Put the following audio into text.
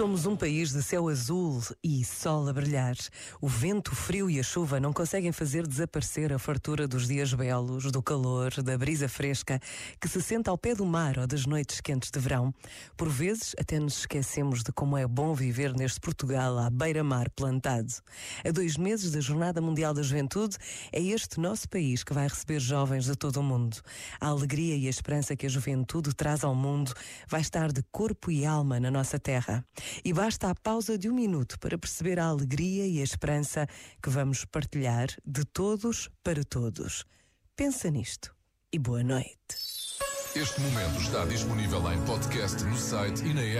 Somos um país de céu azul e sol a brilhar. O vento, o frio e a chuva não conseguem fazer desaparecer a fartura dos dias belos, do calor, da brisa fresca que se sente ao pé do mar ou das noites quentes de verão. Por vezes até nos esquecemos de como é bom viver neste Portugal à beira-mar plantado. A dois meses da Jornada Mundial da Juventude, é este nosso país que vai receber jovens de todo o mundo. A alegria e a esperança que a juventude traz ao mundo vai estar de corpo e alma na nossa terra. E basta a pausa de um minuto para perceber a alegria e a esperança que vamos partilhar de todos para todos. Pensa nisto e boa noite. Este momento está disponível em podcast no site e na app.